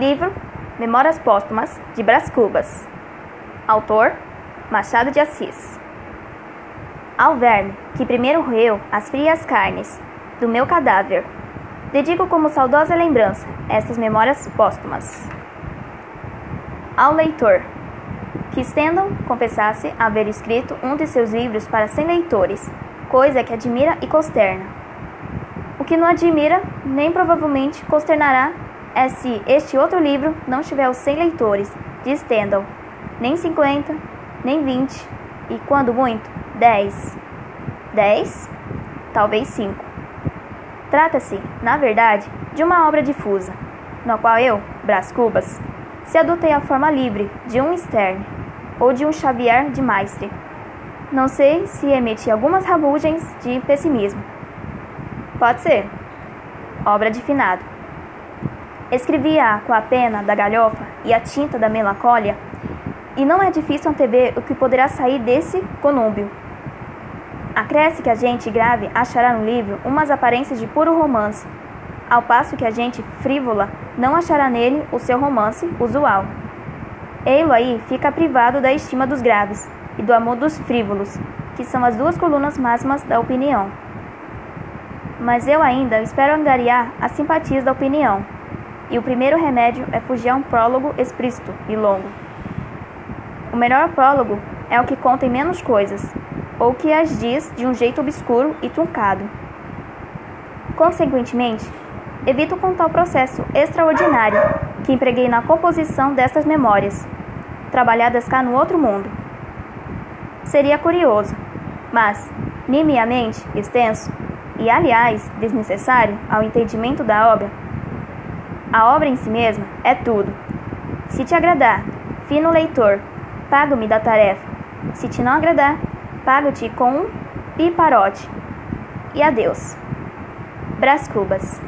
Livro Memórias Póstumas de Brás Cubas. Autor Machado de Assis. Ao verme que primeiro roeu as frias carnes do meu cadáver, dedico como saudosa lembrança estas memórias póstumas. Ao leitor que Stendhal confessasse haver escrito um de seus livros para cem leitores, coisa que admira e consterna. O que não admira, nem provavelmente consternará, é se este outro livro não tiver os cem leitores de Stendhal, nem cinquenta, nem vinte, e quando muito, dez. Dez? Talvez cinco. Trata-se, na verdade, de uma obra difusa, na qual eu, Brás Cubas, se adotei a forma livre de um Stern ou de um Xavier de Maistre. Não sei se emiti algumas rabugens de pessimismo. Pode ser. Obra de finado. Escrevi-a com a pena da galhofa e a tinta da melancólia, e não é difícil antever o que poderá sair desse conúbio. Acresce que a gente grave achará no livro umas aparências de puro romance, ao passo que a gente frívola não achará nele o seu romance usual. Ei-lo aí fica privado da estima dos graves e do amor dos frívolos, que são as duas colunas máximas da opinião. Mas eu ainda espero angariar as simpatias da opinião, e o primeiro remédio é fugir a um prólogo explícito e longo. O melhor prólogo é o que conta em menos coisas, ou que as diz de um jeito obscuro e truncado. Consequentemente, evito contar o processo extraordinário que empreguei na composição destas memórias, trabalhadas cá no outro mundo. Seria curioso, mas nimiamente extenso e, aliás, desnecessário ao entendimento da obra. A obra em si mesma é tudo. Se te agradar, fino leitor, pago-me da tarefa. Se te não agradar, pago-te com um piparote. E adeus. Brás Cubas